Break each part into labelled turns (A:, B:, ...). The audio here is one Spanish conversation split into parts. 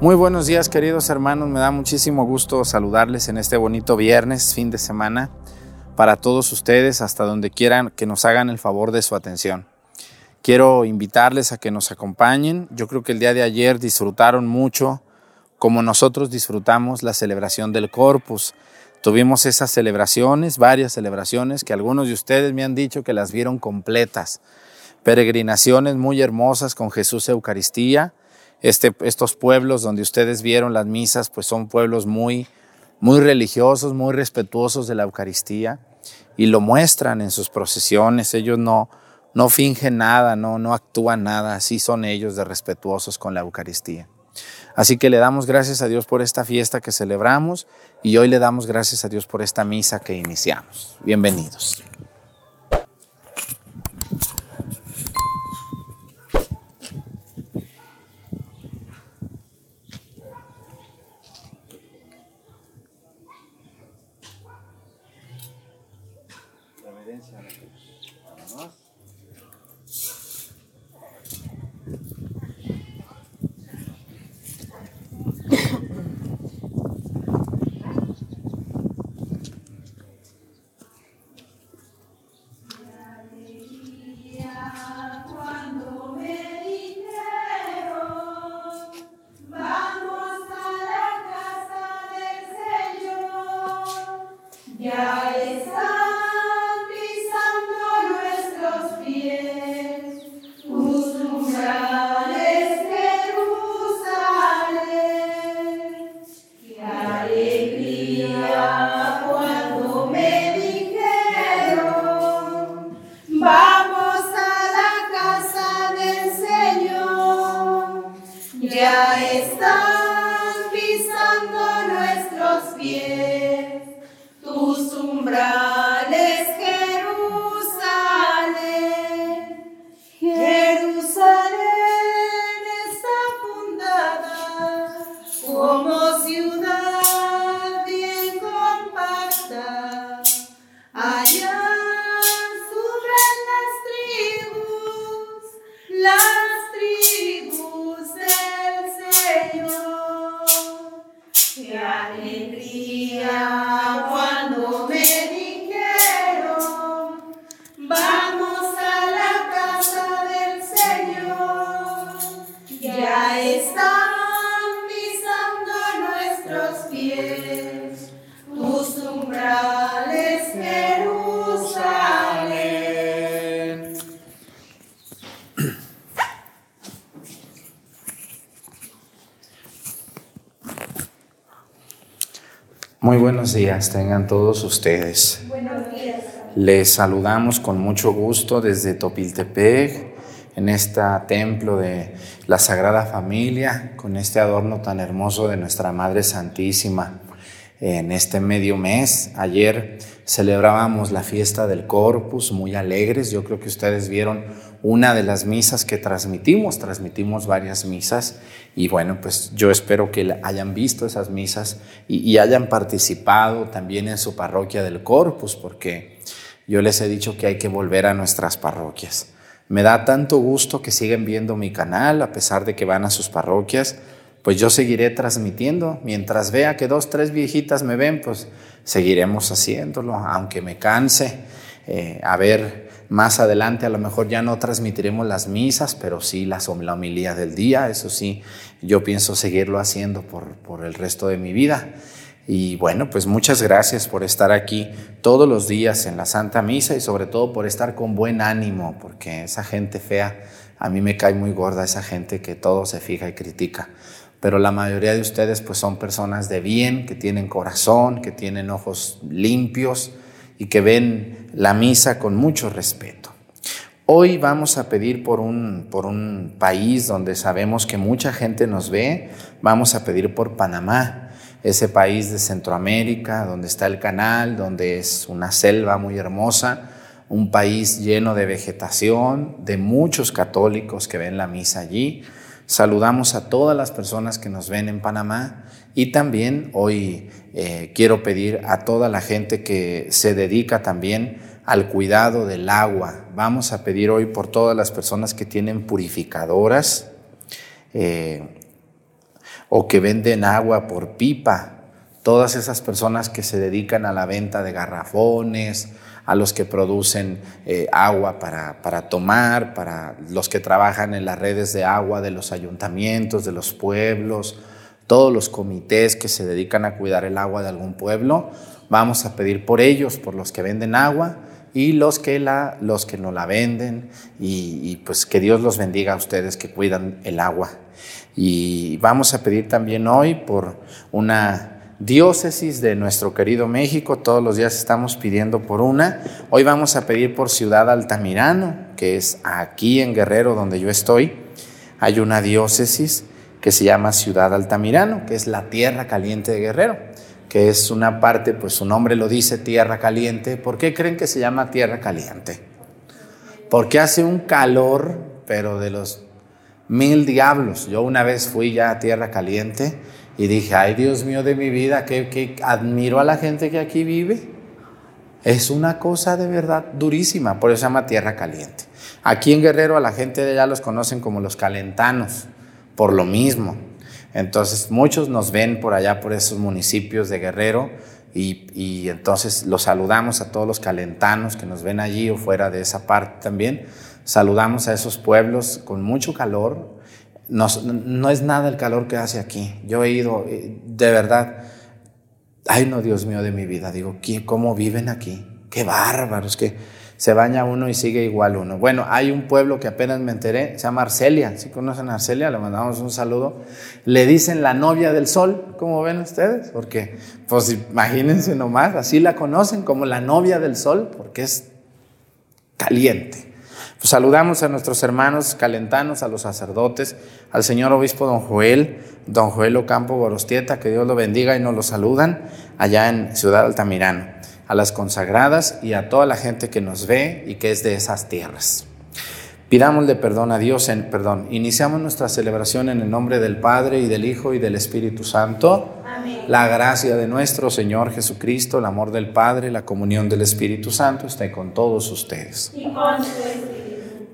A: Muy buenos días queridos hermanos, me da muchísimo gusto saludarles en este bonito viernes, fin de semana, para todos ustedes, hasta donde quieran que nos hagan el favor de su atención. Quiero invitarles a que nos acompañen. Yo creo que el día de ayer disfrutaron mucho, como nosotros disfrutamos la celebración del Corpus. Tuvimos esas celebraciones, varias celebraciones, que algunos de ustedes me han dicho que las vieron completas. Peregrinaciones muy hermosas con Jesús Eucaristía. Este, estos pueblos donde ustedes vieron las misas, pues son pueblos muy, muy religiosos, muy respetuosos de la Eucaristía y lo muestran en sus procesiones. Ellos no, no fingen nada, no, no actúan nada, así son ellos de respetuosos con la Eucaristía. Así que le damos gracias a Dios por esta fiesta que celebramos y hoy le damos gracias a Dios por esta misa que iniciamos. Bienvenidos. Buenos días, tengan todos ustedes. Buenos días. Les saludamos con mucho gusto desde Topiltepec, en este templo de la Sagrada Familia, con este adorno tan hermoso de nuestra Madre Santísima. En este medio mes, ayer celebrábamos la fiesta del Corpus, muy alegres. Yo creo que ustedes vieron una de las misas que transmitimos, transmitimos varias misas y bueno, pues yo espero que hayan visto esas misas y, hayan participado también en su parroquia del Corpus, porque yo les he dicho que hay que volver a nuestras parroquias. Me da tanto gusto que siguen viendo mi canal a pesar de que van a sus parroquias, pues yo seguiré transmitiendo. Mientras vea que dos, tres viejitas me ven, pues seguiremos haciéndolo, aunque me canse. Eh, a ver más adelante a lo mejor ya no transmitiremos las misas, pero sí las, la homilía del día, eso sí, yo pienso seguirlo haciendo por, por el resto de mi vida. Y bueno, pues muchas gracias por estar aquí todos los días en la Santa Misa y sobre todo por estar con buen ánimo, porque esa gente fea, a mí me cae muy gorda esa gente que todo se fija y critica. Pero la mayoría de ustedes pues son personas de bien, que tienen corazón, que tienen ojos limpios, y que ven la misa con mucho respeto. Hoy vamos a pedir por un, por un país donde sabemos que mucha gente nos ve, vamos a pedir por Panamá, ese país de Centroamérica, donde está el canal, donde es una selva muy hermosa, un país lleno de vegetación, de muchos católicos que ven la misa allí. Saludamos a todas las personas que nos ven en Panamá y también hoy eh, quiero pedir a toda la gente que se dedica también al cuidado del agua. Vamos a pedir hoy por todas las personas que tienen purificadoras. Eh, o que venden agua por pipa, todas esas personas que se dedican a la venta de garrafones, a los que producen eh, agua para, para, tomar, para los que trabajan en las redes de agua de los ayuntamientos, de los pueblos, todos los comités que se dedican a cuidar el agua de algún pueblo. Vamos a pedir por ellos, por los que venden agua y los que, la, los que no la venden y, y pues que Dios los bendiga a ustedes que cuidan el agua. Y vamos a pedir también hoy por una diócesis de nuestro querido México. Todos los días estamos pidiendo por una. Hoy vamos a pedir por Ciudad Altamirano, que es aquí en Guerrero donde yo estoy. Hay una diócesis que se llama Ciudad Altamirano, que es la tierra caliente de Guerrero, que es una parte, pues su nombre lo dice, tierra caliente. ¿Por qué creen que se llama tierra caliente? Porque hace un calor, pero de los mil diablos. Yo una vez fui ya a tierra caliente y dije, ay Dios mío de mi vida, que, admiro a la gente que aquí vive. Es una cosa de verdad durísima, por eso se llama tierra caliente. Aquí en Guerrero a la gente de allá los conocen como los calentanos, por lo mismo. Entonces muchos nos ven por allá, por esos municipios de Guerrero, y, y, entonces los saludamos a todos los calentanos que nos ven allí o fuera de esa parte también. Saludamos a esos pueblos con mucho calor, no, es nada el calor que hace aquí. Yo he ido, eh, de verdad, ay no, Dios mío de mi vida, digo, ¿cómo viven aquí? Qué bárbaros, que se baña uno y sigue igual uno. Bueno, hay un pueblo que apenas me enteré, se llama Arcelia, si conocen a Arcelia? Le mandamos un saludo. Le dicen la novia del sol, ¿cómo ven ustedes? Porque, pues imagínense nomás, así la conocen como la novia del sol, porque es caliente. Pues saludamos a nuestros hermanos calentanos, a los sacerdotes, al señor obispo don Joel, don Joel Ocampo Gorostieta, que Dios lo bendiga y nos lo saludan allá en Ciudad Altamirano, a las consagradas y a toda la gente que nos ve y que es de esas tierras. Pidámosle perdón a Dios en perdón. Iniciamos nuestra celebración en el nombre del Padre y del Hijo y del Espíritu Santo. Amén. La gracia de nuestro Señor Jesucristo, el amor del Padre, la comunión del Espíritu Santo esté con todos ustedes. Y con su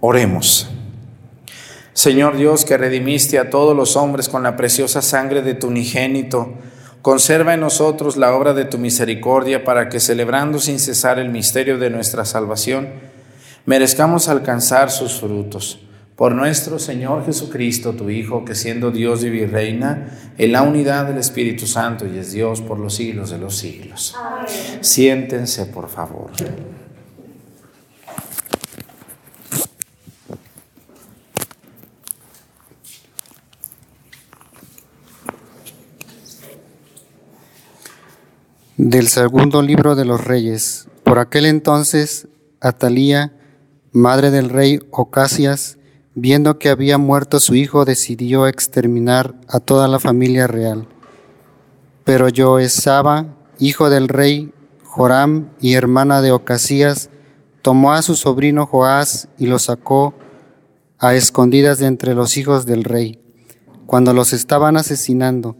A: Oremos. Señor Dios, que redimiste a todos los hombres con la preciosa sangre de tu unigénito, conserva en nosotros la obra de tu misericordia para que, celebrando sin cesar el misterio de nuestra salvación, merezcamos alcanzar sus frutos. Por nuestro Señor Jesucristo, tu Hijo, que siendo Dios y reina en la unidad del Espíritu Santo y es Dios por los siglos de los siglos. Siéntense, por favor.
B: Del segundo libro de los reyes. Por aquel entonces, Atalía, madre del rey Ocasias, viendo que había muerto su hijo, decidió exterminar a toda la familia real. Pero Joesaba, hijo del rey Joram y hermana de Ocasías, tomó a su sobrino Joás y lo sacó a escondidas de entre los hijos del rey, cuando los estaban asesinando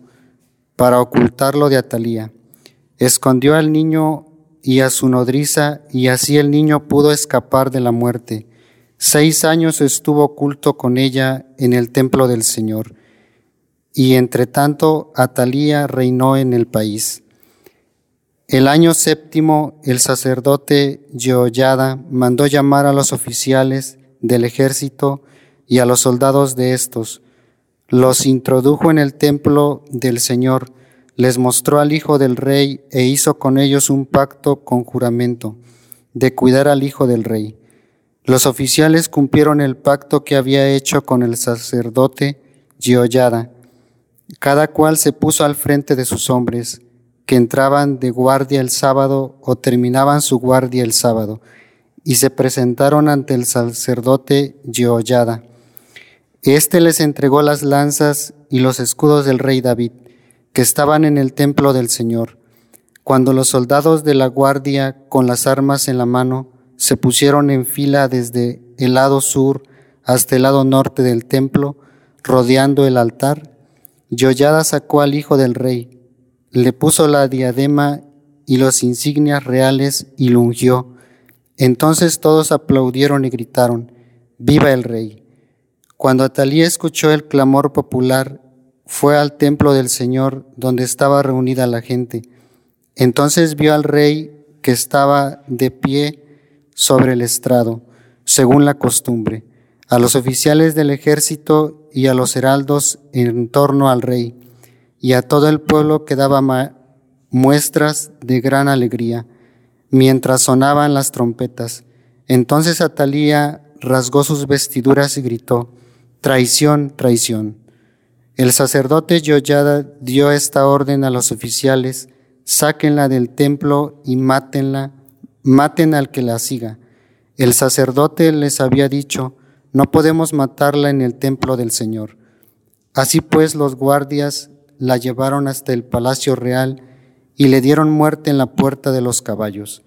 B: para ocultarlo de Atalía. Escondió al niño y a su nodriza, y así el niño pudo escapar de la muerte. Seis años estuvo oculto con ella en el templo del Señor, y entre tanto Atalía reinó en el país. El año séptimo, el sacerdote Jehoyada mandó llamar a los oficiales del ejército y a los soldados de estos. Los introdujo en el templo del Señor, les mostró al hijo del rey e hizo con ellos un pacto con juramento de cuidar al hijo del rey. Los oficiales cumplieron el pacto que había hecho con el sacerdote Jehoyada. Cada cual se puso al frente de sus hombres que entraban de guardia el sábado o terminaban su guardia el sábado, y se presentaron ante el sacerdote Jehoyada. Este les entregó las lanzas y los escudos del rey David, que estaban en el templo del Señor. Cuando los soldados de la guardia, con las armas en la mano, se pusieron en fila desde el lado sur hasta el lado norte del templo, rodeando el altar, Yoyada sacó al hijo del rey, le puso la diadema y los insignias reales y lo ungió. Entonces todos aplaudieron y gritaron, Viva el rey. Cuando Atalía escuchó el clamor popular, fue al templo del Señor donde estaba reunida la gente. Entonces vio al rey que estaba de pie sobre el estrado, según la costumbre, a los oficiales del ejército y a los heraldos en torno al rey y a todo el pueblo que daba muestras de gran alegría, mientras sonaban las trompetas. Entonces Atalía rasgó sus vestiduras y gritó, Traición, traición. El sacerdote Yoyada dio esta orden a los oficiales, sáquenla del templo y mátenla, maten al que la siga. El sacerdote les había dicho, no podemos matarla en el templo del Señor. Así pues los guardias la llevaron hasta el palacio real y le dieron muerte en la puerta de los caballos.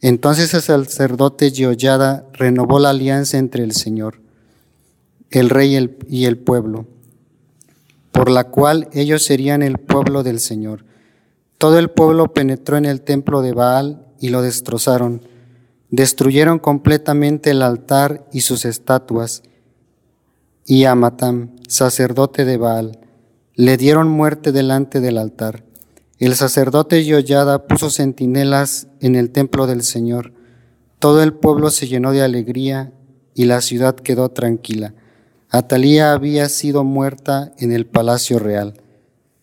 B: Entonces el sacerdote Yehoyada renovó la alianza entre el Señor, el rey y el pueblo, por la cual ellos serían el pueblo del Señor. Todo el pueblo penetró en el templo de Baal y lo destrozaron. Destruyeron completamente el altar y sus estatuas. Y a Matam, sacerdote de Baal, le dieron muerte delante del altar. El sacerdote Yoyada puso centinelas en el templo del Señor. Todo el pueblo se llenó de alegría y la ciudad quedó tranquila. Atalía había sido muerta en el palacio real.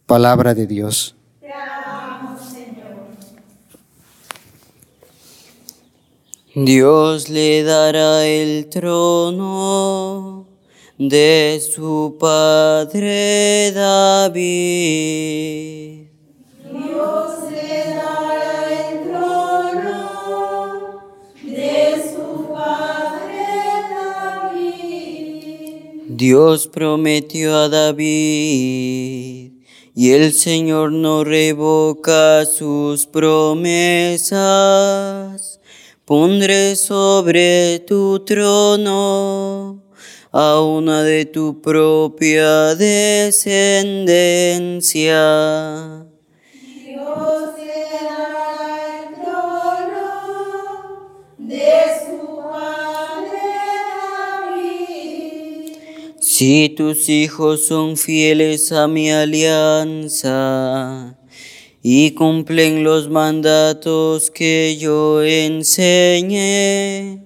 B: Palabra de Dios.
C: Dios le dará el trono de su padre David.
D: Dios le dará el trono de su padre David.
C: Dios prometió a David y el Señor no revoca sus promesas. Pondré sobre tu trono a una de tu propia descendencia.
D: Dios le dará el trono de su padre David.
C: Si tus hijos son fieles a mi alianza y cumplen los mandatos que yo enseñé,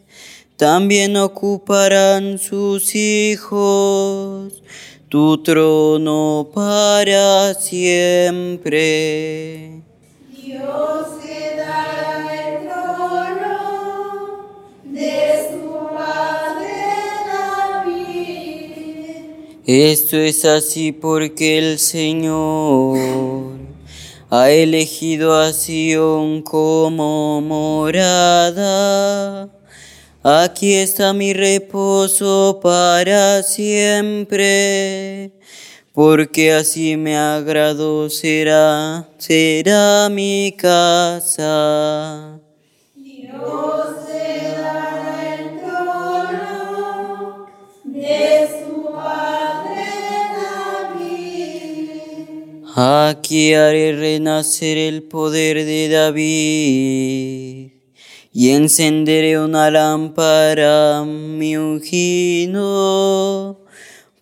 C: también ocuparán sus hijos tu trono para siempre.
D: Dios le dará el trono de su padre David.
C: Esto es así porque el Señor ha elegido a Sion como morada Aquí está mi reposo para siempre, porque así me agrado será, mi casa. Aquí haré renacer el poder de David y encenderé una lámpara mi ungido.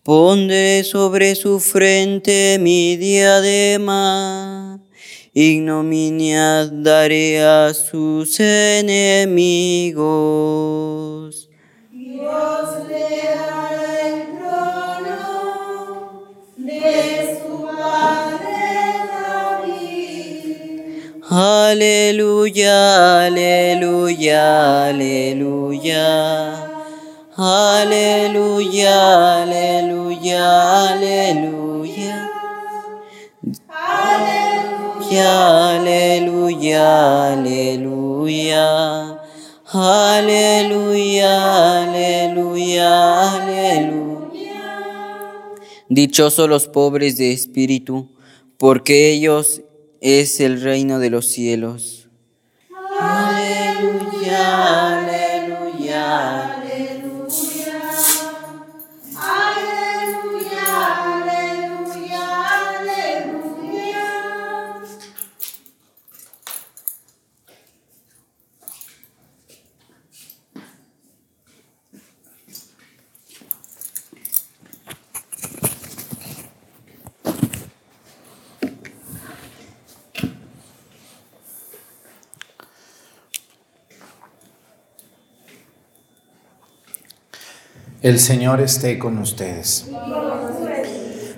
C: Pondré sobre su frente mi diadema, ignominia daré a sus enemigos.
D: Dios le dará el trono de David.
C: Aleluya, aleluya, aleluya. Aleluya, aleluya, aleluya. Aleluya, aleluya. Aleluya, aleluya, aleluya. Dichosos los pobres de espíritu, porque ellos es el reino de los cielos. Aleluya, aleluya.
A: El Señor esté con ustedes.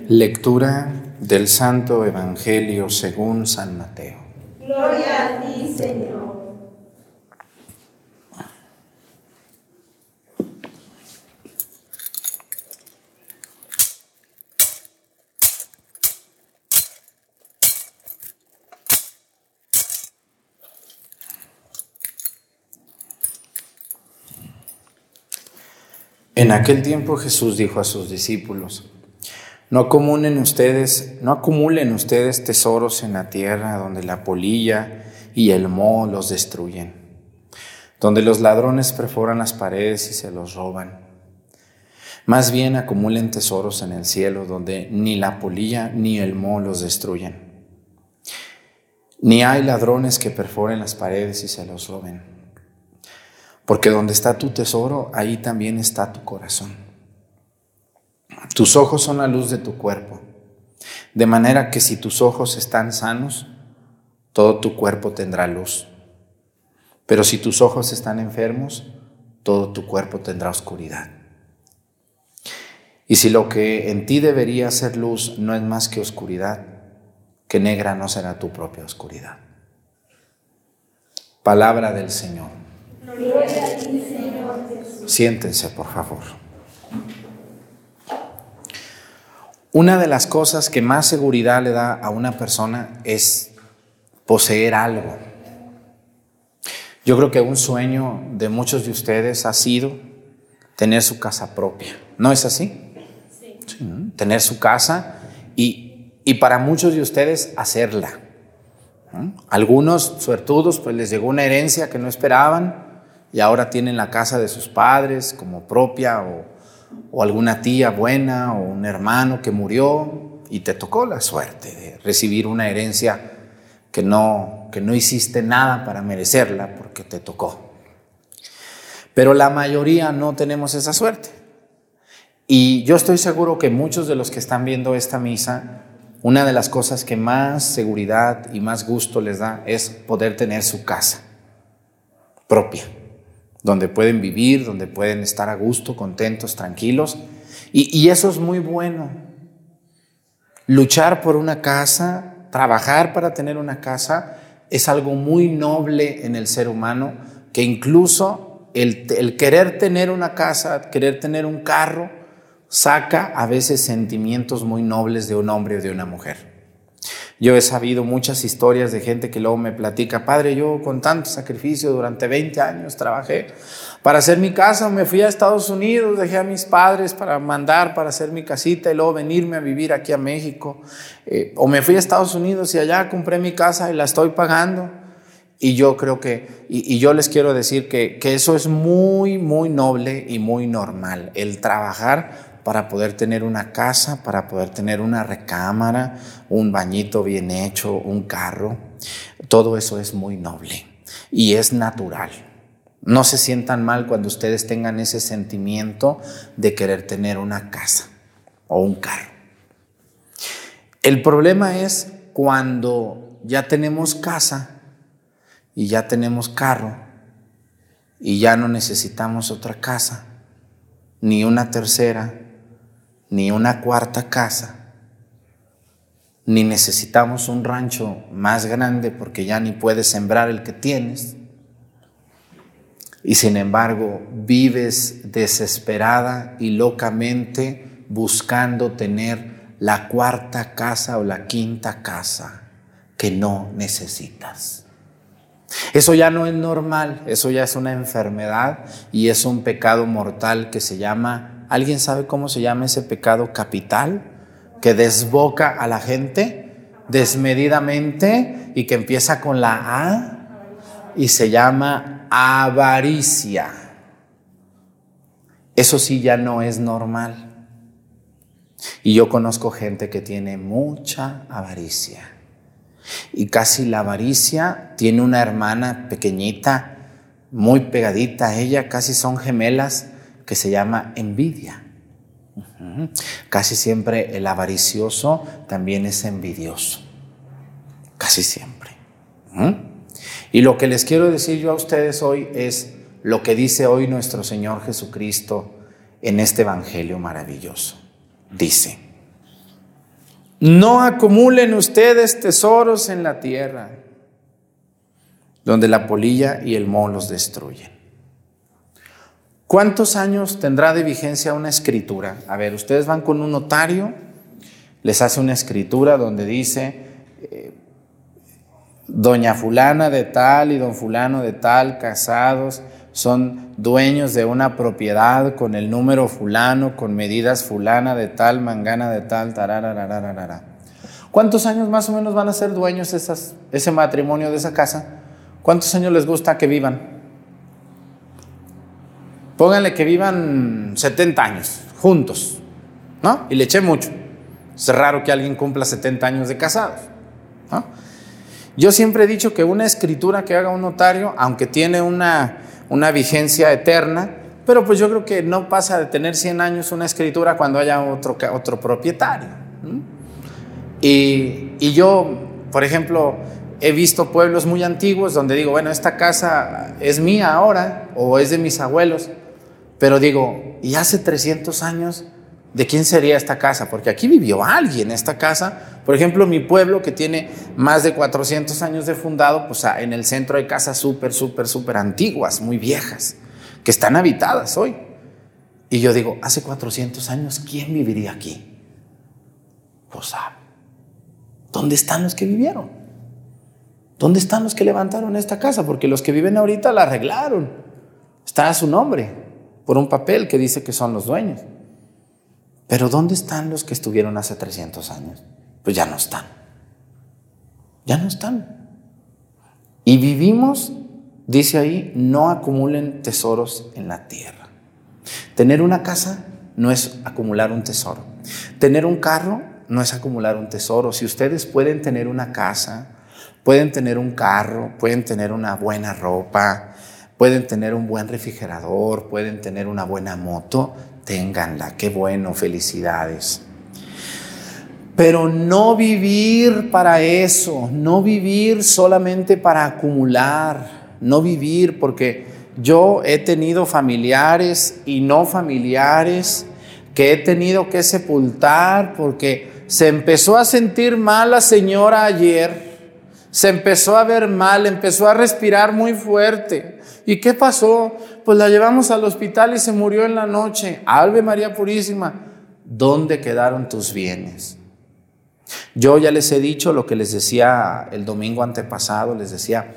A: Lectura del Santo Evangelio según San Mateo.
D: Gloria a ti, Señor.
A: En aquel tiempo Jesús dijo a sus discípulos, no acumulen ustedes, no acumulen ustedes tesoros en la tierra donde la polilla y el moho los destruyen, donde los ladrones perforan las paredes y se los roban. Más bien acumulen tesoros en el cielo donde ni la polilla ni el moho los destruyen. Ni hay ladrones que perforen las paredes y se los roben. Porque donde está tu tesoro, ahí también está tu corazón. Tus ojos son la luz de tu cuerpo. De manera que si tus ojos están sanos, todo tu cuerpo tendrá luz. Pero si tus ojos están enfermos, todo tu cuerpo tendrá oscuridad. Y si lo que en ti debería ser luz no es más que oscuridad, que negra no será tu propia oscuridad. Palabra del Señor. Siéntense, por favor. Una de las cosas que más seguridad le da a una persona es poseer algo. Yo creo que un sueño de muchos de ustedes ha sido tener su casa propia. ¿No es así? Sí. ¿no? Tener su casa y, y, para muchos de ustedes hacerla. ¿no? Algunos suertudos pues les llegó una herencia que no esperaban y ahora tienen la casa de sus padres como propia o, alguna tía buena o un hermano que murió y te tocó la suerte de recibir una herencia que no, que no hiciste nada para merecerla porque te tocó. Pero la mayoría no tenemos esa suerte. Y yo estoy seguro que muchos de los que están viendo esta misa, una de las cosas que más seguridad y más gusto les da es poder tener su casa propia donde pueden vivir, donde pueden estar a gusto, contentos, tranquilos. Y, eso es muy bueno. Luchar por una casa, trabajar para tener una casa, es algo muy noble en el ser humano, que incluso el querer tener una casa, querer tener un carro, saca a veces sentimientos muy nobles de un hombre o de una mujer. Yo he sabido muchas historias de gente que luego me platica, padre, yo con tanto sacrificio durante 20 años trabajé para hacer mi casa, me fui a Estados Unidos, dejé a mis padres para mandar, para hacer mi casita y luego venirme a vivir aquí a México. Eh, o me fui a Estados Unidos y allá compré mi casa y la estoy pagando. Y yo creo que, y, y yo les quiero decir que, que eso es muy, muy noble y muy normal, el trabajar para poder tener una casa, para poder tener una recámara, un bañito bien hecho, un carro. Todo eso es muy noble y es natural. No se sientan mal cuando ustedes tengan ese sentimiento de querer tener una casa o un carro. El problema es cuando ya tenemos casa y ya tenemos carro y ya no necesitamos otra casa, ni una tercera, ni una cuarta casa, ni necesitamos un rancho más grande porque ya ni puedes sembrar el que tienes. Y sin embargo, vives desesperada y locamente buscando tener la cuarta casa o la quinta casa que no necesitas. Eso ya no es normal, eso ya es una enfermedad y es un pecado mortal que se llama, ¿alguien sabe cómo se llama ese pecado capital? Que desboca a la gente desmedidamente y que empieza con la A y se llama avaricia. Eso sí ya no es normal. Y yo conozco gente que tiene mucha avaricia. Y casi la avaricia tiene una hermana pequeñita, muy pegadita a ella, casi son gemelas, que se llama envidia. Casi siempre el avaricioso también es envidioso. Casi siempre. Y lo que les quiero decir yo a ustedes hoy es lo que dice hoy nuestro Señor Jesucristo en este Evangelio maravilloso. Dice, no acumulen ustedes tesoros en la tierra, donde la polilla y el moho los destruyen. ¿Cuántos años tendrá de vigencia una escritura? A ver, ustedes van con un notario, les hace una escritura donde dice, eh, doña fulana de tal y don fulano de tal, casados, son dueños de una propiedad con el número fulano, con medidas fulana de tal, mangana de tal, tarararararara. ¿Cuántos años más o menos van a ser dueños esas, ese matrimonio de esa casa? ¿Cuántos años les gusta que vivan? Pónganle que vivan 70 años juntos, ¿no? Y le eché mucho. Es raro que alguien cumpla 70 años de casados, ¿no? Yo siempre he dicho que una escritura que haga un notario, aunque tiene una una vigencia eterna, pero pues yo creo que no pasa de tener 100 años una escritura cuando haya otro, otro propietario. Y, y yo, por ejemplo, he visto pueblos muy antiguos donde digo, bueno, esta casa es mía ahora o es de mis abuelos, pero digo, ¿y hace 300 años de quién sería esta casa? Porque aquí vivió alguien esta casa por ejemplo, mi pueblo, que tiene más de 400 años de fundado, pues en el centro hay casas súper, súper, súper antiguas, muy viejas, que están habitadas hoy. Y yo digo, hace 400 años, ¿quién viviría aquí? Pues, ah, ¿dónde están los que vivieron? ¿Dónde están los que levantaron esta casa? Porque los que viven ahorita la arreglaron. Está a su nombre, por un papel que dice que son los dueños. Pero ¿dónde están los que estuvieron hace 300 años? pues ya no están. Ya no están. Y vivimos, dice ahí, no acumulen tesoros en la tierra. Tener una casa no es acumular un tesoro. Tener un carro no es acumular un tesoro. Si ustedes pueden tener una casa, pueden tener un carro, pueden tener una buena ropa, pueden tener un buen refrigerador, pueden tener una buena moto, ténganla. Qué bueno, felicidades. Pero no vivir para eso, no vivir solamente para acumular, no vivir porque yo he tenido familiares y no familiares que he tenido que sepultar porque se empezó a sentir mal la señora ayer, se empezó a ver mal, empezó a respirar muy fuerte. ¿Y qué pasó? Pues la llevamos al hospital y se murió en la noche. Alve María Purísima, ¿dónde quedaron tus bienes? Yo ya les he dicho lo que les decía el domingo antepasado, les decía,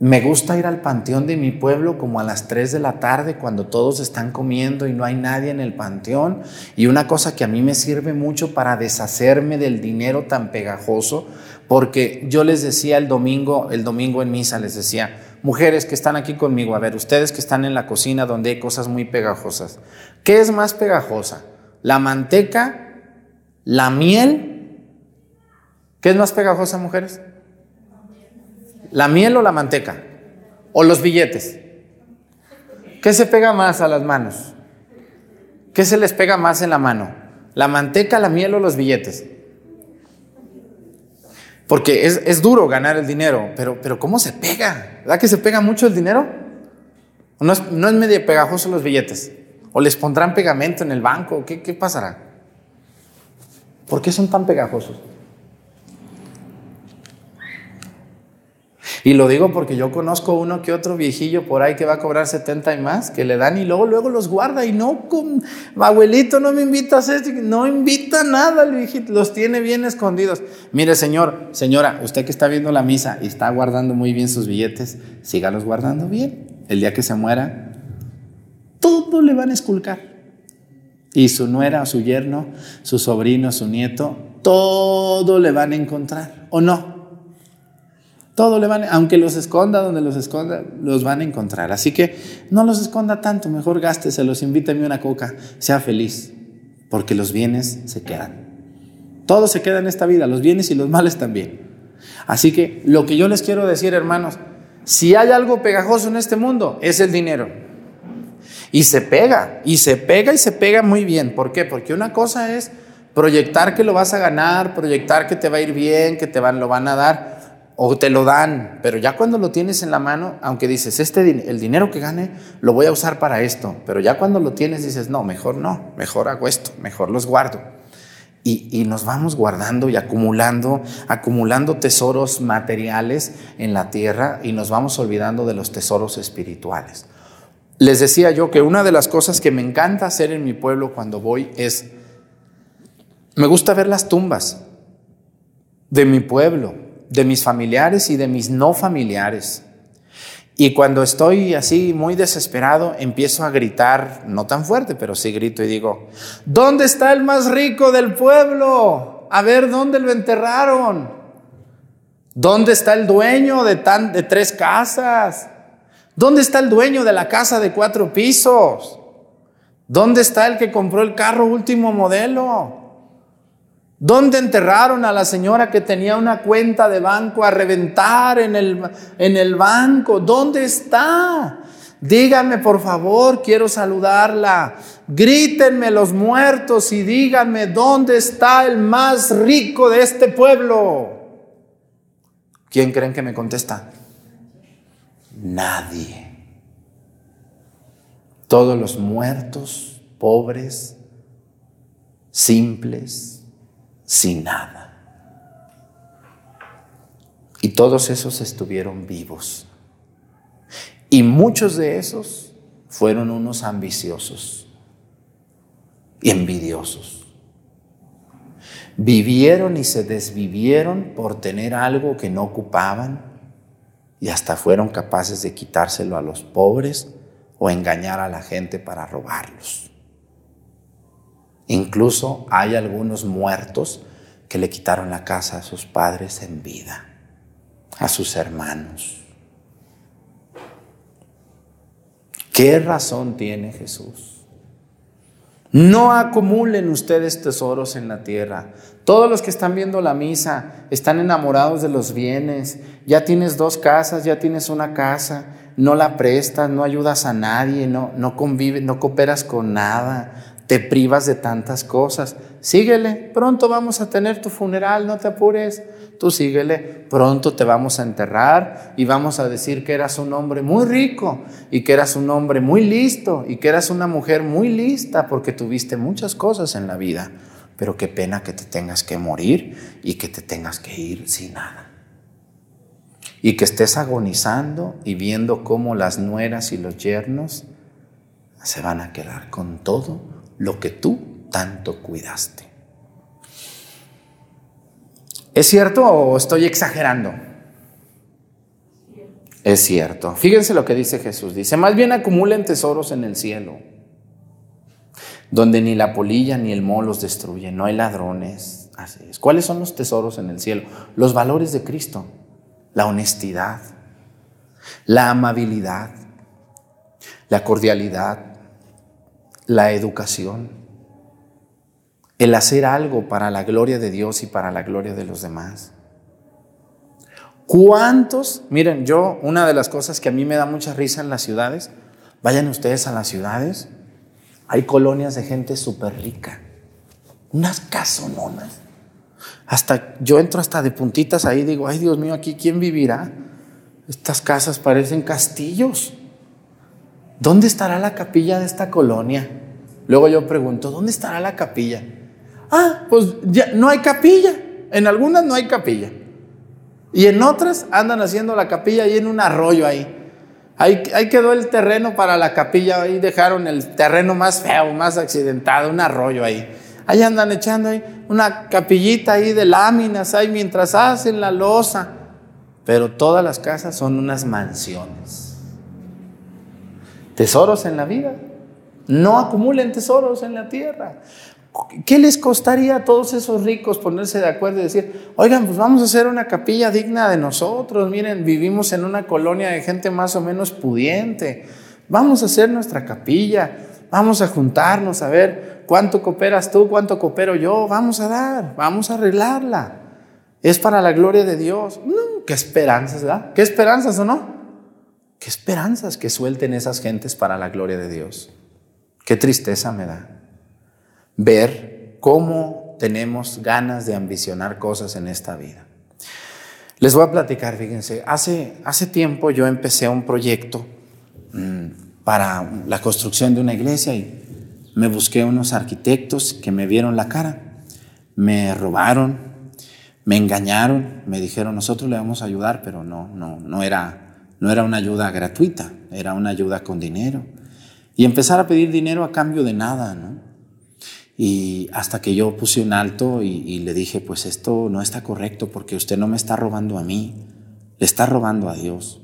A: me gusta ir al panteón de mi pueblo como a las 3 de la tarde cuando todos están comiendo y no hay nadie en el panteón. Y una cosa que a mí me sirve mucho para deshacerme del dinero tan pegajoso, porque yo les decía el domingo, el domingo en misa les decía, mujeres que están aquí conmigo, a ver, ustedes que están en la cocina donde hay cosas muy pegajosas, ¿qué es más pegajosa? la manteca, la miel. ¿Qué es más pegajosa, mujeres? ¿La miel o la manteca? ¿O los billetes? ¿Qué se pega más a las manos? ¿Qué se les pega más en la mano? ¿La manteca, la miel o los billetes? Porque es, duro ganar el dinero, pero, pero ¿cómo se pega? ¿Verdad que se pega mucho el dinero? ¿No es, no es medio pegajoso los billetes? ¿O les pondrán pegamento en el banco? ¿Qué, qué pasará? ¿Por qué son tan pegajosos? Y lo digo porque yo conozco uno que otro viejillo por ahí que va a cobrar 70 y más, que le dan y luego, luego los guarda y no, con, abuelito, no me invitas esto, no invita nada el viejito, los tiene bien escondidos. Mire, señor, señora, usted que está viendo la misa y está guardando muy bien sus billetes, sígalos guardando bien. El día que se muera, todo le van a esculcar. Y su nuera, su yerno, su sobrino, su nieto, todo le van a encontrar, ¿o no? Todo le van, aunque los esconda donde los esconda, los van a encontrar. Así que no los esconda tanto, mejor gásteselos, invítame una coca, sea feliz, porque los bienes se quedan. Todo se queda en esta vida, los bienes y los males también. Así que lo que yo les quiero decir, hermanos, si hay algo pegajoso en este mundo, es el dinero. Y se pega, y se pega y se pega muy bien. ¿Por qué? Porque una cosa es proyectar que lo vas a ganar, proyectar que te va a ir bien, que te van, lo van a dar o te lo dan, pero ya cuando lo tienes en la mano, aunque dices, este, el dinero que gane lo voy a usar para esto, pero ya cuando lo tienes dices, no, mejor no, mejor hago esto, mejor los guardo. Y, y nos vamos guardando y acumulando, acumulando tesoros materiales en la tierra y nos vamos olvidando de los tesoros espirituales. Les decía yo que una de las cosas que me encanta hacer en mi pueblo cuando voy es, me gusta ver las tumbas de mi pueblo, de mis familiares y de mis no familiares. Y cuando estoy así muy desesperado, empiezo a gritar, no tan fuerte, pero sí grito y digo, ¿dónde está el más rico del pueblo? A ver, ¿dónde lo enterraron? ¿Dónde está el dueño de, tan, de tres casas? ¿Dónde está el dueño de la casa de cuatro pisos? ¿Dónde está el que compró el carro último modelo? ¿Dónde enterraron a la señora que tenía una cuenta de banco a reventar en el, en el banco? ¿Dónde está? Díganme por favor, quiero saludarla. Grítenme los muertos y díganme dónde está el más rico de este pueblo. ¿Quién creen que me contesta? Nadie. Todos los muertos, pobres, simples, sin nada. Y todos esos estuvieron vivos. Y muchos de esos fueron unos ambiciosos y envidiosos. Vivieron y se desvivieron por tener algo que no ocupaban y hasta fueron capaces de quitárselo a los pobres o engañar a la gente para robarlos. Incluso hay algunos muertos que le quitaron la casa a sus padres en vida, a sus hermanos. ¿Qué razón tiene Jesús? No acumulen ustedes tesoros en la tierra. Todos los que están viendo la misa están enamorados de los bienes. Ya tienes dos casas, ya tienes una casa, no la prestas, no ayudas a nadie, no, convives, no cooperas con nada te privas de tantas cosas. Síguele, pronto vamos a tener tu funeral, no te apures. Tú síguele, pronto te vamos a enterrar y vamos a decir que eras un hombre muy rico y que eras un hombre muy listo y que eras una mujer muy lista porque tuviste muchas cosas en la vida. Pero qué pena que te tengas que morir y que te tengas que ir sin nada. Y que estés agonizando y viendo cómo las nueras y los yernos se van a quedar con todo lo que tú tanto cuidaste. ¿Es cierto o estoy exagerando? Es cierto. Fíjense lo que dice Jesús. Dice, más bien acumulen tesoros en el cielo, donde ni la polilla ni el moho los destruyen, no hay ladrones. Así es. ¿Cuáles son los tesoros en el cielo? Los valores de Cristo, la honestidad, la amabilidad, la cordialidad, la educación, el hacer algo para la gloria de Dios y para la gloria de los demás. ¿Cuántos? Miren, yo, una de las cosas que a mí me da mucha risa en las ciudades, vayan ustedes a las ciudades, hay colonias de gente súper rica, unas casononas. Hasta yo entro hasta de puntitas ahí, digo, ay Dios mío, aquí quién vivirá. Estas casas parecen castillos. ¿Dónde estará la capilla de esta colonia? Luego yo pregunto, ¿dónde estará la capilla? Ah, pues ya no hay capilla. En algunas no hay capilla. Y en otras andan haciendo la capilla ahí en un arroyo ahí. Ahí, ahí quedó el terreno para la capilla, ahí dejaron el terreno más feo, más accidentado, un arroyo ahí. Ahí andan echando ahí una capillita ahí de láminas ahí mientras hacen la losa. Pero todas las casas son unas mansiones. Tesoros en la vida. No acumulen tesoros en la tierra. ¿Qué les costaría a todos esos ricos ponerse de acuerdo y decir, oigan, pues vamos a hacer una capilla digna de nosotros? Miren, vivimos en una colonia de gente más o menos pudiente. Vamos a hacer nuestra capilla. Vamos a juntarnos a ver cuánto cooperas tú, cuánto coopero yo. Vamos a dar, vamos a arreglarla. Es para la gloria de Dios. Qué esperanzas, ¿verdad? ¿Qué esperanzas o no? Qué esperanzas que suelten esas gentes para la gloria de Dios. Qué tristeza me da ver cómo tenemos ganas de ambicionar cosas en esta vida. Les voy a platicar, fíjense, hace, hace tiempo yo empecé un proyecto mm, para la construcción de una iglesia y me busqué unos arquitectos que me vieron la cara, me robaron, me engañaron, me dijeron nosotros le vamos a ayudar, pero no, no, no era, no era una ayuda gratuita, era una ayuda con dinero. Y empezar a pedir dinero a cambio de nada, ¿no? Y hasta que yo puse un alto y, le dije, pues esto no está correcto porque usted no me está robando a mí, le está robando a Dios.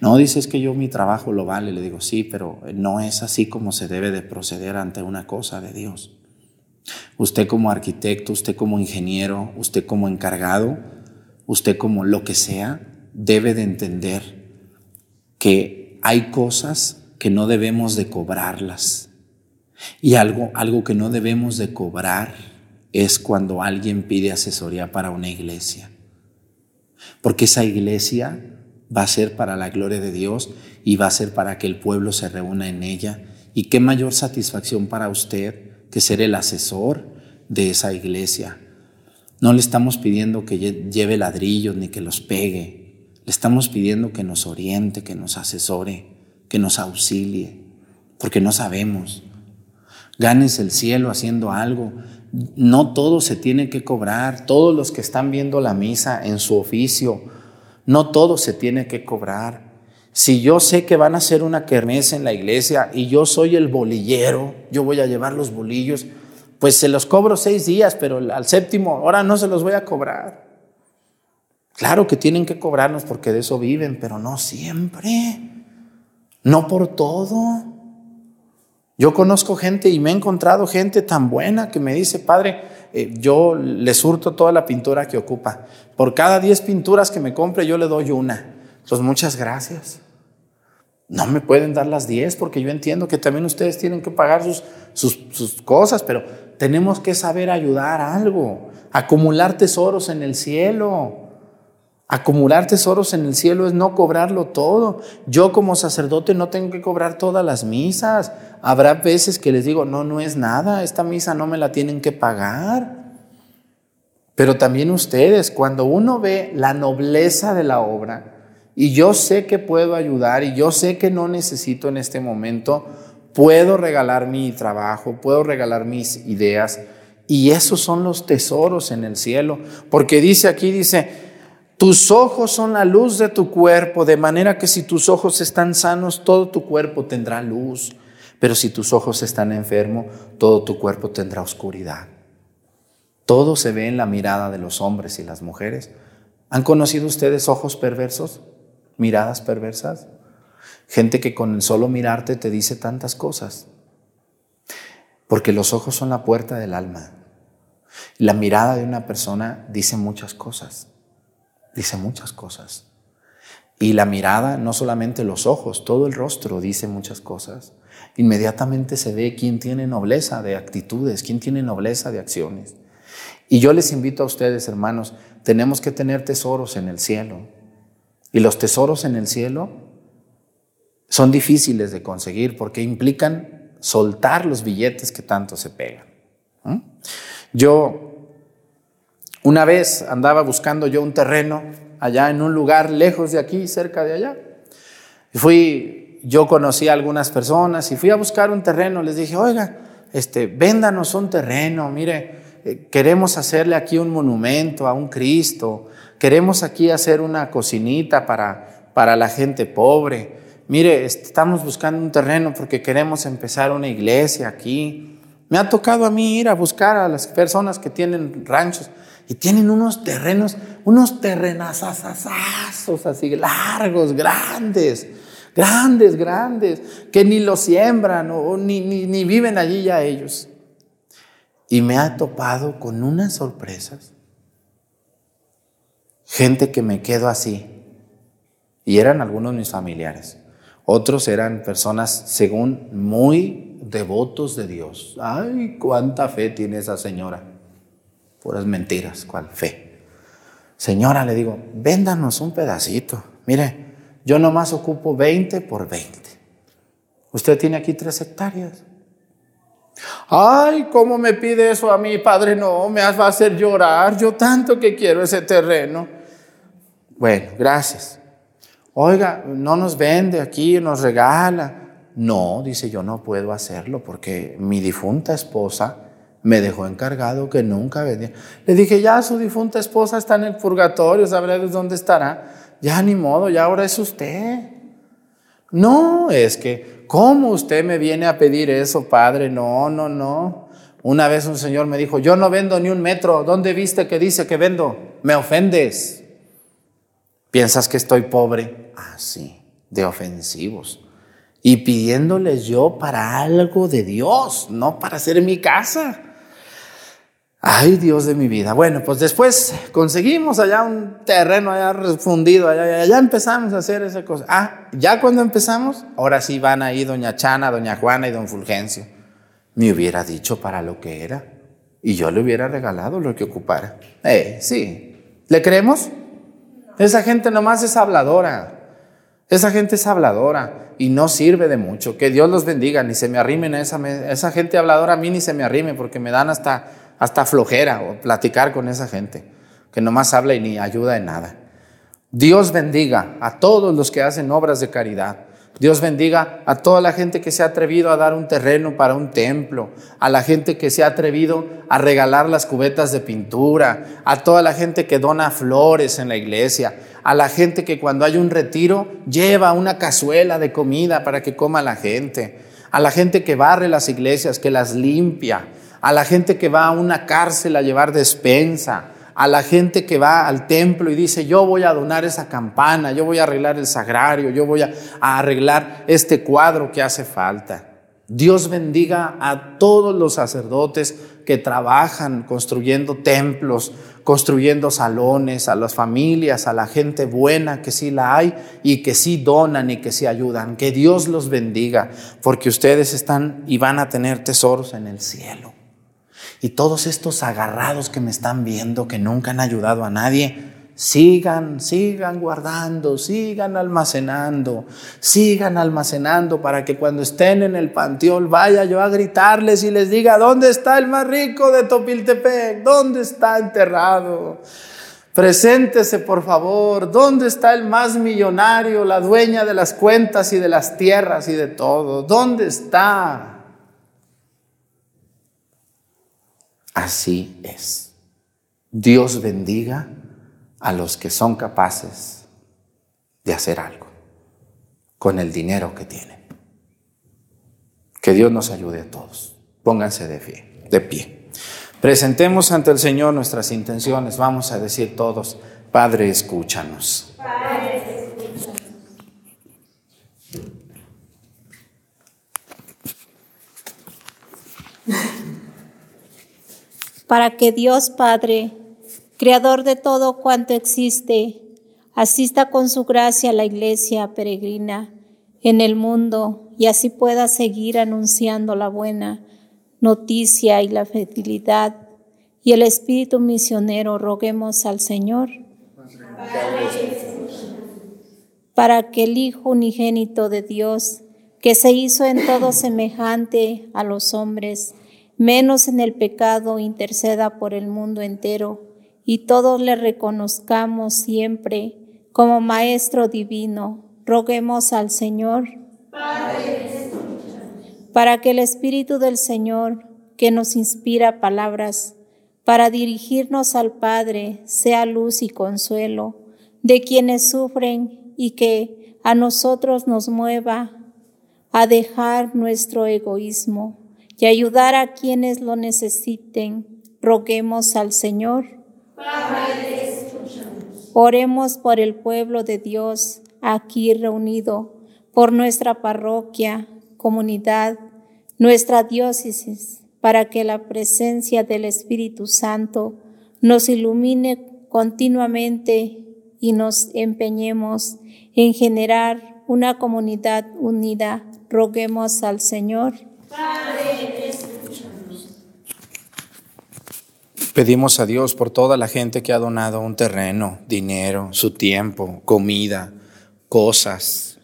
A: No, dices que yo mi trabajo lo vale. Le digo, sí, pero no es así como se debe de proceder ante una cosa de Dios. Usted como arquitecto, usted como ingeniero, usted como encargado, usted como lo que sea, debe de entender que hay cosas que no debemos de cobrarlas y algo, algo que no debemos de cobrar es cuando alguien pide asesoría para una iglesia. Porque esa iglesia va a ser para la gloria de Dios y va a ser para que el pueblo se reúna en ella. Y qué mayor satisfacción para usted que ser el asesor de esa iglesia. No le estamos pidiendo que lleve ladrillos ni que los pegue. Le estamos pidiendo que nos oriente, que nos asesore, que nos auxilie, porque no sabemos ganes el cielo haciendo algo. No todo se tiene que cobrar. Todos los que están viendo la misa en su oficio, no todo se tiene que cobrar. Si yo sé que van a hacer una kermés en la iglesia y yo soy el bolillero, yo voy a llevar los bolillos, pues se los cobro seis días, pero al séptimo ahora no se los voy a cobrar. Claro que tienen que cobrarnos porque de eso viven, pero no siempre, no por todo. Yo conozco gente y me he encontrado gente tan buena que me dice, padre, eh, yo le surto toda la pintura que ocupa. Por cada 10 pinturas que me compre, yo le doy una. Pues muchas gracias. No me pueden dar las 10 porque yo entiendo que también ustedes tienen que pagar sus, sus, sus cosas, pero tenemos que saber ayudar a algo, acumular tesoros en el cielo. Acumular tesoros en el cielo es no cobrarlo todo. Yo como sacerdote no tengo que cobrar todas las misas. Habrá veces que les digo, no, no es nada, esta misa no me la tienen que pagar. Pero también ustedes, cuando uno ve la nobleza de la obra, y yo sé que puedo ayudar, y yo sé que no necesito en este momento, puedo regalar mi trabajo, puedo regalar mis ideas, y esos son los tesoros en el cielo. Porque dice aquí, dice, tus ojos son la luz de tu cuerpo, de manera que si tus ojos están sanos, todo tu cuerpo tendrá luz. Pero si tus ojos están enfermos, todo tu cuerpo tendrá oscuridad. Todo se ve en la mirada de los hombres y las mujeres. ¿Han conocido ustedes ojos perversos? ¿Miradas perversas? Gente que con el solo mirarte te dice tantas cosas. Porque los ojos son la puerta del alma. La mirada de una persona dice muchas cosas dice muchas cosas. Y la mirada, no solamente los ojos, todo el rostro dice muchas cosas. Inmediatamente se ve quién tiene nobleza de actitudes, quién tiene nobleza de acciones. Y yo les invito a ustedes, hermanos, tenemos que tener tesoros en el cielo. Y los tesoros en el cielo son difíciles de conseguir porque implican soltar los billetes que tanto se pegan. Yo una vez andaba buscando yo un terreno allá en un lugar lejos de aquí, cerca de allá. Fui, yo conocí a algunas personas y fui a buscar un terreno. Les dije, oiga, este, véndanos un terreno, mire, eh, queremos hacerle aquí un monumento a un Cristo, queremos aquí hacer una cocinita para, para la gente pobre. Mire, estamos buscando un terreno porque queremos empezar una iglesia aquí. Me ha tocado a mí ir a buscar a las personas que tienen ranchos y tienen unos terrenos, unos terrenazazazazos así largos, grandes, grandes, grandes, que ni los siembran o ni, ni, ni viven allí ya ellos. Y me ha topado con unas sorpresas. Gente que me quedo así. Y eran algunos mis familiares. Otros eran personas, según, muy devotos de Dios. Ay, cuánta fe tiene esa señora puras mentiras, cuál fe. Señora, le digo, véndanos un pedacito. Mire, yo nomás ocupo 20 por 20. Usted tiene aquí tres hectáreas. Ay, ¿cómo me pide eso a mí, padre? No, me va a hacer llorar. Yo tanto que quiero ese terreno. Bueno, gracias. Oiga, no nos vende aquí, nos regala. No, dice, yo no puedo hacerlo porque mi difunta esposa me dejó encargado que nunca venía. Le dije, ya su difunta esposa está en el purgatorio, sabrá dónde estará. Ya ni modo, ya ahora es usted. No, es que, ¿cómo usted me viene a pedir eso, padre? No, no, no. Una vez un señor me dijo, yo no vendo ni un metro. ¿Dónde viste que dice que vendo? Me ofendes. ¿Piensas que estoy pobre? Ah, sí, de ofensivos. Y pidiéndoles yo para algo de Dios, no para hacer mi casa. Ay, Dios de mi vida. Bueno, pues después conseguimos allá un terreno allá refundido, allá, ya empezamos a hacer esa cosa. Ah, ya cuando empezamos, ahora sí van ahí doña Chana, doña Juana y don Fulgencio. Me hubiera dicho para lo que era y yo le hubiera regalado lo que ocupara. Eh, sí. ¿Le creemos? Esa gente nomás es habladora. Esa gente es habladora y no sirve de mucho. Que Dios los bendiga, ni se me arrimen a esa, esa gente habladora, a mí ni se me arrime porque me dan hasta hasta flojera o platicar con esa gente que nomás habla y ni ayuda en nada. Dios bendiga a todos los que hacen obras de caridad. Dios bendiga a toda la gente que se ha atrevido a dar un terreno para un templo, a la gente que se ha atrevido a regalar las cubetas de pintura, a toda la gente que dona flores en la iglesia, a la gente que cuando hay un retiro lleva una cazuela de comida para que coma la gente, a la gente que barre las iglesias, que las limpia, a la gente que va a una cárcel a llevar despensa, a la gente que va al templo y dice, yo voy a donar esa campana, yo voy a arreglar el sagrario, yo voy a, arreglar este cuadro que hace falta. Dios bendiga a todos los sacerdotes que trabajan construyendo templos, construyendo salones, a las familias, a la gente buena que sí la hay y que sí donan y que sí ayudan. Que Dios los bendiga porque ustedes están y van a tener tesoros en el cielo. Y todos estos agarrados que me están viendo, que nunca han ayudado a nadie, sigan, sigan guardando, sigan almacenando, sigan almacenando para que cuando estén en el panteón vaya yo a gritarles y les diga, ¿dónde está el más rico de Topiltepec? ¿Dónde está enterrado? Preséntese, por favor. ¿Dónde está el más millonario, la dueña de las cuentas y de las tierras y de todo? ¿Dónde está? Así es. Dios bendiga a los que son capaces de hacer algo con el dinero que tienen. Que Dios nos ayude a todos. Pónganse de pie. De pie. Presentemos ante el Señor nuestras intenciones. Vamos a decir todos, Padre, escúchanos. Padre, escúchanos.
E: para que Dios Padre, Creador de todo cuanto existe, asista con su gracia a la iglesia peregrina en el mundo y así pueda seguir anunciando la buena noticia y la fidelidad. Y el espíritu misionero, roguemos al Señor para que el Hijo unigénito de Dios, que se hizo en todo semejante a los hombres, menos en el pecado, interceda por el mundo entero, y todos le reconozcamos siempre como Maestro Divino. Roguemos al Señor para que el Espíritu del Señor, que nos inspira palabras, para dirigirnos al Padre, sea luz y consuelo de quienes sufren y que a nosotros nos mueva a dejar nuestro egoísmo y ayudar a quienes lo necesiten. Roguemos al Señor. Oremos por el pueblo de Dios aquí reunido, por nuestra parroquia, comunidad, nuestra diócesis, para que la presencia del Espíritu Santo nos ilumine continuamente y nos empeñemos en generar una comunidad unida. Roguemos al Señor.
D: Pedimos a Dios por toda la gente que ha donado un terreno, dinero, su tiempo, comida, cosas,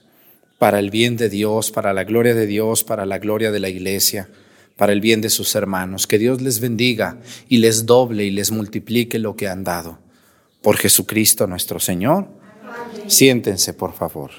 D: para el bien de Dios, para la gloria de Dios, para la gloria de la iglesia, para el bien de sus hermanos. Que Dios les bendiga y les doble y les multiplique lo que han dado. Por Jesucristo nuestro Señor. Siéntense, por favor.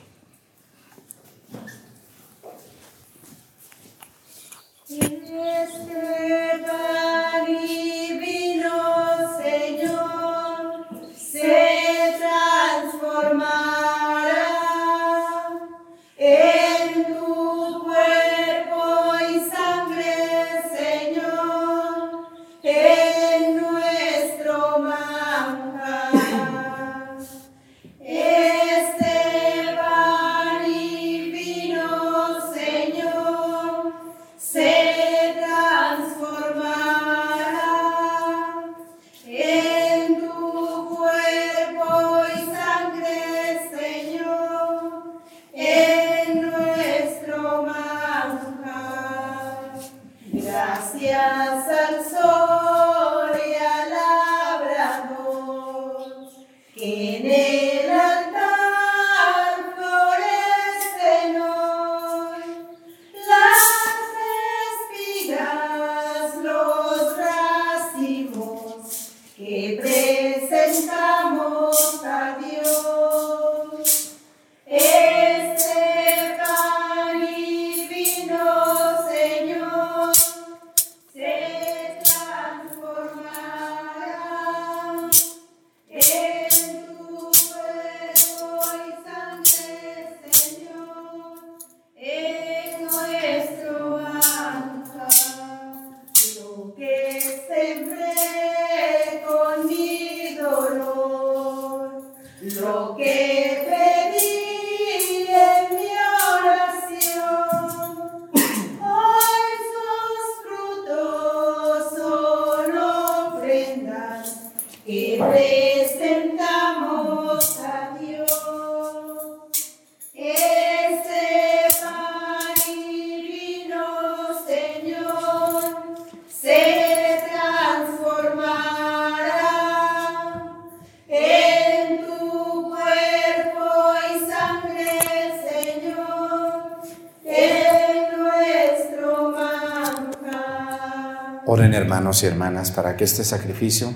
D: Oren hermanos y hermanas para que este sacrificio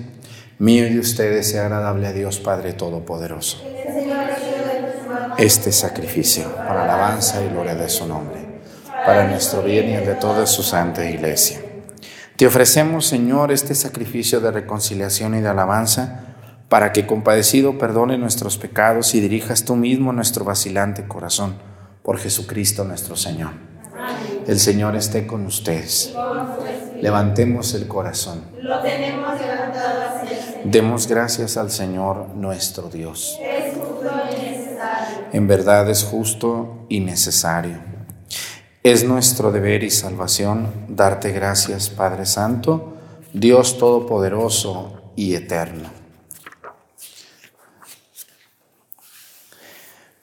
D: mío y de ustedes sea agradable a Dios Padre Todopoderoso. Este sacrificio para alabanza y gloria de su nombre, para nuestro bien y el de toda su santa iglesia. Te ofrecemos, Señor, este sacrificio de reconciliación y de alabanza para que compadecido perdone nuestros pecados y dirijas tú mismo nuestro vacilante corazón por Jesucristo nuestro Señor. El Señor esté con ustedes. Levantemos el corazón.
A: Lo tenemos levantado hacia el
D: Demos gracias al Señor nuestro Dios.
A: Es justo y necesario.
D: En verdad es justo y necesario. Es nuestro deber y salvación darte gracias, Padre Santo, Dios Todopoderoso y Eterno.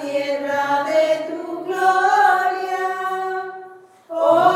D: tierra de tu gloria. Hosanna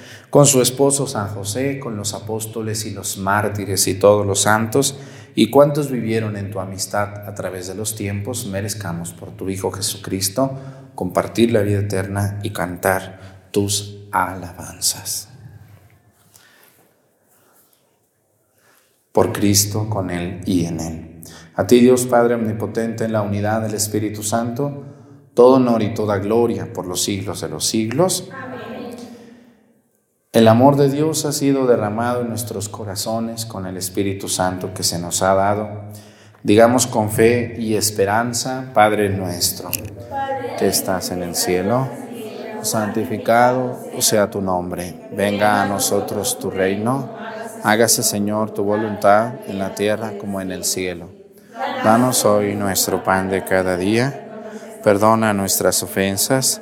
A: con su esposo San José, con los apóstoles y los mártires y todos los santos, y cuantos vivieron en tu amistad a través de los tiempos, merezcamos por tu Hijo Jesucristo compartir la vida eterna y cantar tus alabanzas. Por Cristo, con Él y en Él. A ti Dios Padre Omnipotente, en la unidad del Espíritu Santo, todo honor y toda gloria por los siglos de los siglos. El amor de Dios ha sido derramado en nuestros corazones con el Espíritu Santo que se nos ha dado. Digamos con fe y esperanza, Padre nuestro, que estás en el cielo, santificado sea tu nombre, venga a nosotros tu reino, hágase Señor tu voluntad en la tierra como en el cielo. Danos hoy nuestro pan de cada día, perdona nuestras ofensas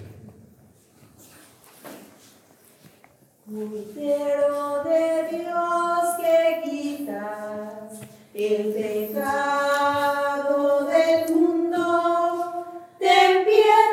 D: Cordero de Dios que quitas el pecado del mundo, ten piedad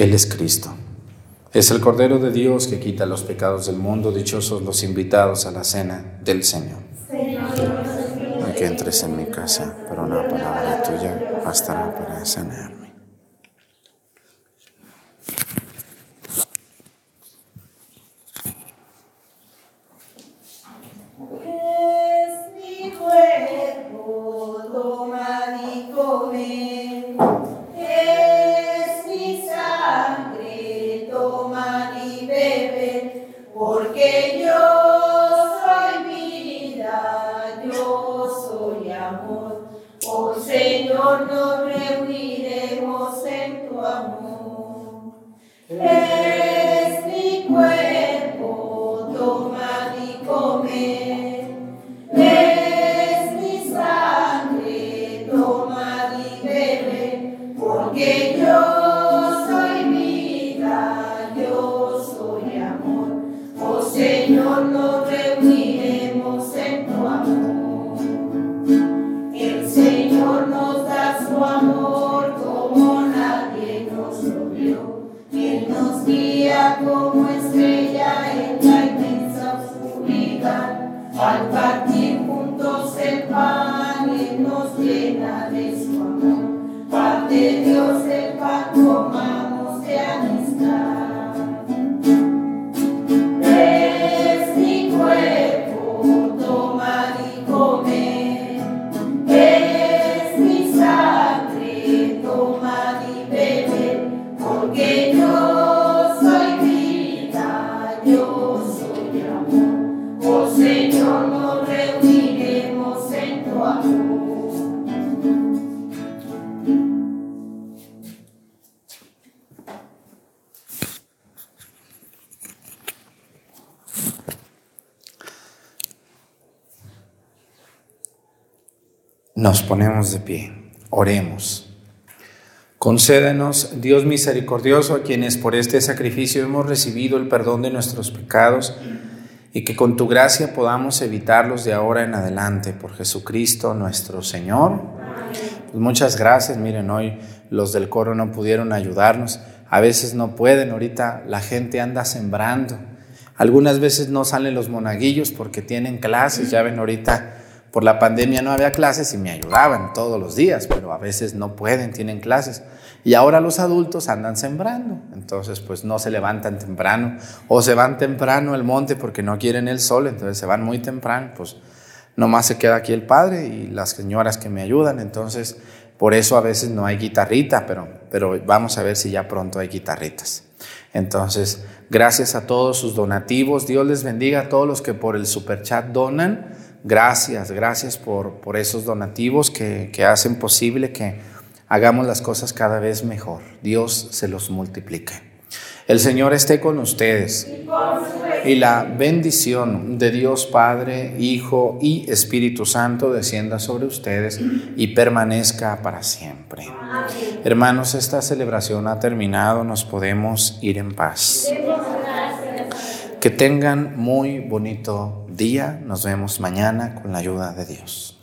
A: Él es Cristo. Es el Cordero de Dios que quita los pecados del mundo. Dichosos los invitados a la cena del Señor. No que entres en mi casa, pero una palabra tuya bastará para sanarme.
D: Partir juntos el pan, Él nos llena de su amor. Paz de Dios, el pan
A: ponemos de pie, oremos. Concédenos, Dios misericordioso, a quienes por este sacrificio hemos recibido el perdón de nuestros pecados, y que con tu gracia podamos evitarlos de ahora en adelante, por Jesucristo nuestro Señor. Pues muchas gracias, miren, hoy los del coro no pudieron ayudarnos, a veces no pueden, ahorita la gente anda sembrando, algunas veces no salen los monaguillos porque tienen clases, ya ven ahorita por la pandemia no había clases y me ayudaban todos los días, pero a veces no pueden, tienen clases. Y ahora los adultos andan sembrando, entonces pues no se levantan temprano o se van temprano al monte porque no quieren el sol, entonces se van muy temprano, pues nomás se queda aquí el padre y las señoras que me ayudan, entonces por eso a veces no hay guitarrita, pero, pero vamos a ver si ya pronto hay guitarritas. Entonces, gracias a todos sus donativos, Dios les bendiga a todos los que por el superchat donan. Gracias, gracias por, por esos donativos que, que hacen posible que hagamos las cosas cada vez mejor. Dios se los multiplique. El Señor esté con ustedes. Y la bendición de Dios Padre, Hijo y Espíritu Santo descienda sobre ustedes y permanezca para siempre. Hermanos, esta celebración ha terminado, nos podemos ir en paz. Que tengan muy bonito día, nos vemos mañana con la ayuda de Dios.